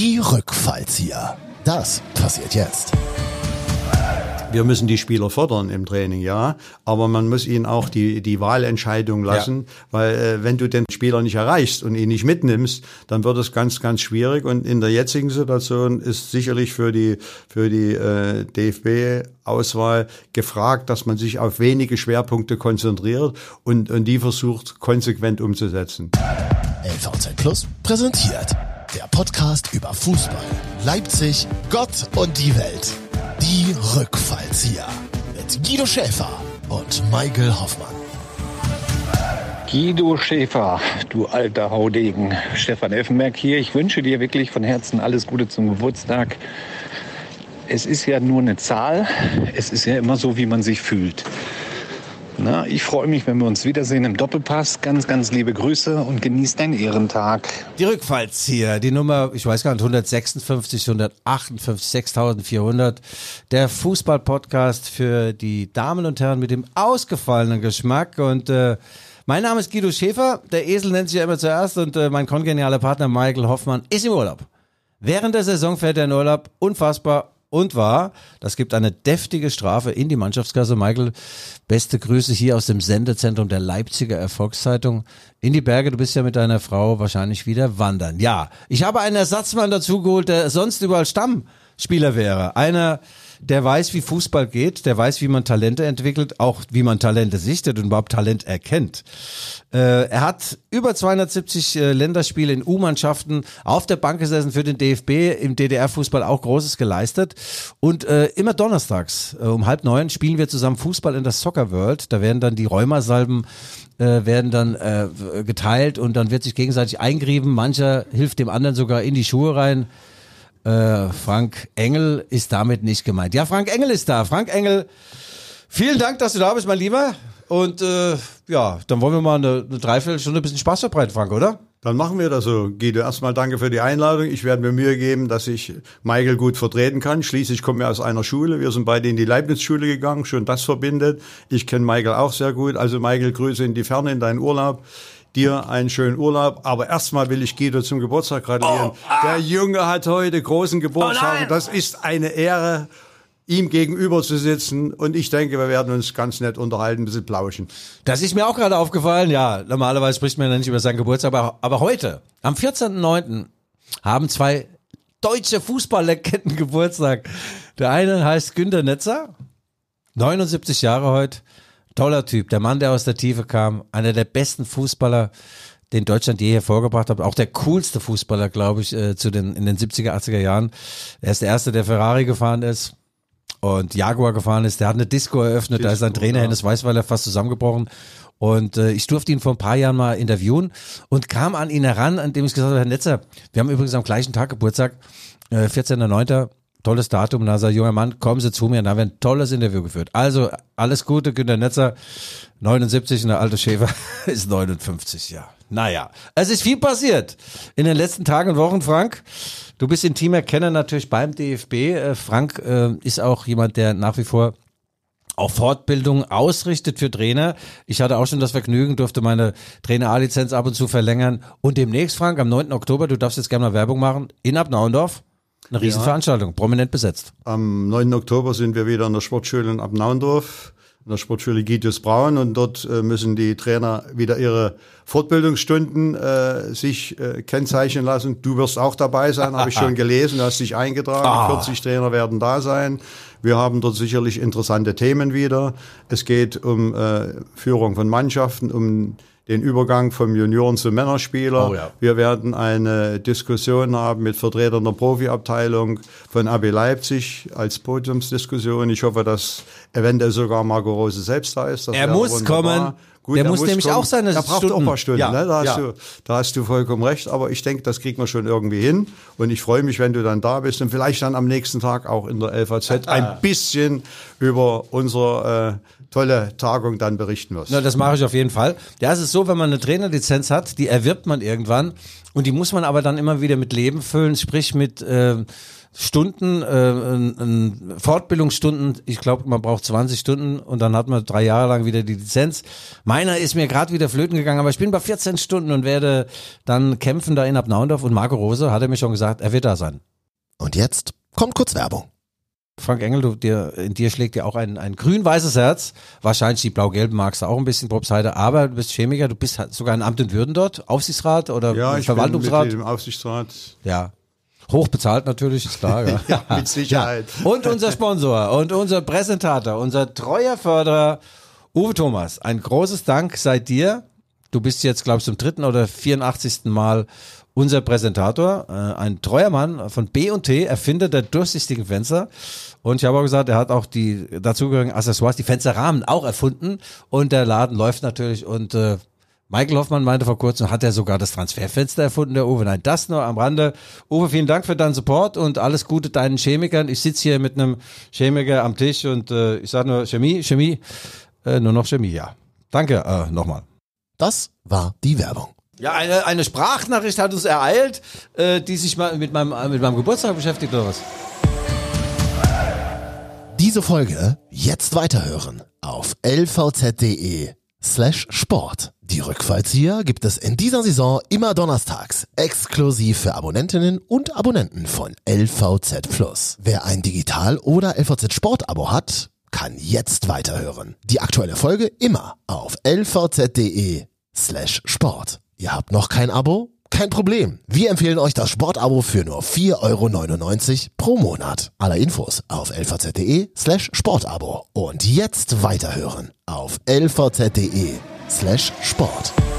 Die Rückfallzieher. Das passiert jetzt. Wir müssen die Spieler fördern im Training, ja, aber man muss ihnen auch die, die Wahlentscheidung lassen, ja. weil äh, wenn du den Spieler nicht erreichst und ihn nicht mitnimmst, dann wird es ganz, ganz schwierig. Und in der jetzigen Situation ist sicherlich für die, für die äh, DFB-Auswahl gefragt, dass man sich auf wenige Schwerpunkte konzentriert und, und die versucht konsequent umzusetzen. LVZ Plus präsentiert der Podcast über Fußball, Leipzig, Gott und die Welt. Die Rückfallzieher mit Guido Schäfer und Michael Hoffmann. Guido Schäfer, du alter Haudegen. Stefan Effenberg hier. Ich wünsche dir wirklich von Herzen alles Gute zum Geburtstag. Es ist ja nur eine Zahl. Es ist ja immer so, wie man sich fühlt. Na, ich freue mich, wenn wir uns wiedersehen im Doppelpass. Ganz, ganz liebe Grüße und genießt deinen Ehrentag. Die Rückfallzieher, die Nummer, ich weiß gar nicht, 156, 158, 6400. Der Fußball-Podcast für die Damen und Herren mit dem ausgefallenen Geschmack. Und äh, mein Name ist Guido Schäfer. Der Esel nennt sich ja immer zuerst. Und äh, mein kongenialer Partner Michael Hoffmann ist im Urlaub. Während der Saison fährt er in Urlaub. Unfassbar und war, das gibt eine deftige Strafe in die Mannschaftskasse. Michael, beste Grüße hier aus dem Sendezentrum der Leipziger Erfolgszeitung. In die Berge, du bist ja mit deiner Frau wahrscheinlich wieder wandern. Ja, ich habe einen Ersatzmann dazugeholt, der sonst überall Stammspieler wäre. Einer, der weiß, wie Fußball geht, der weiß, wie man Talente entwickelt, auch wie man Talente sichtet und überhaupt Talent erkennt. Äh, er hat über 270 äh, Länderspiele in U-Mannschaften auf der Bank gesessen für den DFB, im DDR-Fußball auch Großes geleistet. Und äh, immer donnerstags äh, um halb neun spielen wir zusammen Fußball in der Soccer World. Da werden dann die Rheumasalben äh, werden dann äh, geteilt und dann wird sich gegenseitig eingrieben. Mancher hilft dem anderen sogar in die Schuhe rein. Äh, Frank Engel ist damit nicht gemeint. Ja, Frank Engel ist da. Frank Engel, vielen Dank, dass du da bist, mein Lieber. Und äh, ja, dann wollen wir mal eine, eine Dreiviertelstunde ein bisschen Spaß verbreiten, Frank, oder? Dann machen wir das so. Guido, erstmal danke für die Einladung. Ich werde mir Mühe geben, dass ich Michael gut vertreten kann. Schließlich kommen wir aus einer Schule. Wir sind beide in die Leibniz-Schule gegangen. Schon das verbindet. Ich kenne Michael auch sehr gut. Also Michael, Grüße in die Ferne, in deinen Urlaub dir einen schönen Urlaub. Aber erstmal will ich Guido zum Geburtstag gratulieren. Oh, ah. Der Junge hat heute großen Geburtstag. Oh das ist eine Ehre, ihm gegenüber zu sitzen. Und ich denke, wir werden uns ganz nett unterhalten, ein bisschen plauschen. Das ist mir auch gerade aufgefallen. Ja, normalerweise spricht man ja nicht über seinen Geburtstag. Aber, aber heute, am 14.09., haben zwei deutsche Fußballlegenden Geburtstag. Der eine heißt Günter Netzer, 79 Jahre heute. Toller Typ, der Mann, der aus der Tiefe kam, einer der besten Fußballer, den Deutschland je hervorgebracht hat, auch der coolste Fußballer, glaube ich, äh, zu den in den 70er, 80er Jahren. Er ist der erste, der Ferrari gefahren ist und Jaguar gefahren ist. Der hat eine Disco eröffnet, Disco, da ist sein Trainer ja. Hennes Weißweiler fast zusammengebrochen. Und äh, ich durfte ihn vor ein paar Jahren mal interviewen und kam an ihn heran, an dem ich gesagt habe, Herr Netzer, wir haben übrigens am gleichen Tag Geburtstag, äh, 14.09., tolles Datum. Und da sagt junger Mann, kommen Sie zu mir. Und da haben wir ein tolles Interview geführt. Also alles Gute, Günter Netzer, 79 und der alte Schäfer ist 59, ja. Naja, es ist viel passiert in den letzten Tagen und Wochen, Frank. Du bist intimer Kenner natürlich beim DFB. Äh, Frank äh, ist auch jemand, der nach wie vor auch Fortbildung ausrichtet für Trainer. Ich hatte auch schon das Vergnügen, durfte meine Trainer-A-Lizenz ab und zu verlängern. Und demnächst, Frank, am 9. Oktober, du darfst jetzt gerne mal Werbung machen, in Abnauendorf. Eine Riesenveranstaltung, ja. prominent besetzt. Am 9. Oktober sind wir wieder in der Sportschule in Abnauendorf, in der Sportschule Gidius Braun und dort äh, müssen die Trainer wieder ihre Fortbildungsstunden äh, sich äh, kennzeichnen lassen. Du wirst auch dabei sein, habe ich schon gelesen, du hast dich eingetragen. Ah. 40 Trainer werden da sein. Wir haben dort sicherlich interessante Themen wieder. Es geht um äh, Führung von Mannschaften, um den Übergang vom Junioren zum Männerspieler. Oh ja. Wir werden eine Diskussion haben mit Vertretern der Profiabteilung von AB Leipzig als Podiumsdiskussion. Ich hoffe, dass eventuell sogar Marco Rose selbst da ist. Das er muss wunderbar. kommen. Gut, der muss nämlich kommen. auch seine Er braucht Stunden. auch ein paar Stunden. Ja, ne? da, hast ja. du, da hast du vollkommen recht. Aber ich denke, das kriegen wir schon irgendwie hin. Und ich freue mich, wenn du dann da bist und vielleicht dann am nächsten Tag auch in der LVZ ein bisschen über unser äh, tolle Tagung dann berichten wirst. Na, das mache ich auf jeden Fall. Ja, es ist so, wenn man eine Trainerlizenz hat, die erwirbt man irgendwann Und die muss man aber dann immer wieder mit Leben füllen, sprich mit äh, Stunden, äh, Fortbildungsstunden. Ich glaube, man braucht 20 Stunden und dann hat man drei Jahre lang wieder die Lizenz. Meiner ist mir gerade wieder flöten gegangen, aber ich bin bei 14 Stunden und werde dann kämpfen da in Abnaundorf. Und Marco Rose hat er mir schon gesagt, er wird da sein. Und jetzt kommt kurz Werbung. Frank Engel, du, dir, in dir schlägt ja auch ein, ein grün-weißes Herz. Wahrscheinlich die blau-gelben magst du auch ein bisschen, Probstheide, aber du bist Chemiker, du bist halt sogar ein Amt in Würden dort, Aufsichtsrat oder Ja, ich Verwaltungsrat. bin Mitglied im Aufsichtsrat. Ja. Hoch bezahlt natürlich, ist klar. Ja. Ja, mit Sicherheit. Und unser Sponsor und unser Präsentator, unser treuer Förderer, Uwe Thomas. Ein großes Dank sei dir. Du bist jetzt, glaube ich, zum dritten oder 84. Mal unser Präsentator. Äh, ein treuer Mann von B&T, Erfinder der durchsichtigen Fenster. Und ich habe auch gesagt, er hat auch die dazugehörigen Accessoires, die Fensterrahmen auch erfunden. Und der Laden läuft natürlich und äh, Michael Hoffmann meinte vor kurzem, hat er sogar das Transferfenster erfunden, der Uwe. Nein, das nur am Rande. Uwe, vielen Dank für deinen Support und alles Gute deinen Chemikern. Ich sitze hier mit einem Chemiker am Tisch und äh, ich sage nur Chemie, Chemie, äh, nur noch Chemie, ja. Danke äh, nochmal. Das war die Werbung. Ja, eine, eine Sprachnachricht hat uns ereilt, äh, die sich mal mit meinem, äh, mit meinem Geburtstag beschäftigt oder was? Diese Folge jetzt weiterhören auf lvz.de slash Sport. Die Rückfallzieher gibt es in dieser Saison immer donnerstags, exklusiv für Abonnentinnen und Abonnenten von LVZ Plus. Wer ein Digital- oder LVZ Sport-Abo hat, kann jetzt weiterhören. Die aktuelle Folge immer auf lvz.de slash Sport. Ihr habt noch kein Abo? Kein Problem. Wir empfehlen euch das Sportabo für nur 4,99 Euro pro Monat. Alle Infos auf lvz.de slash Sportabo. Und jetzt weiterhören auf lvz.de Sport.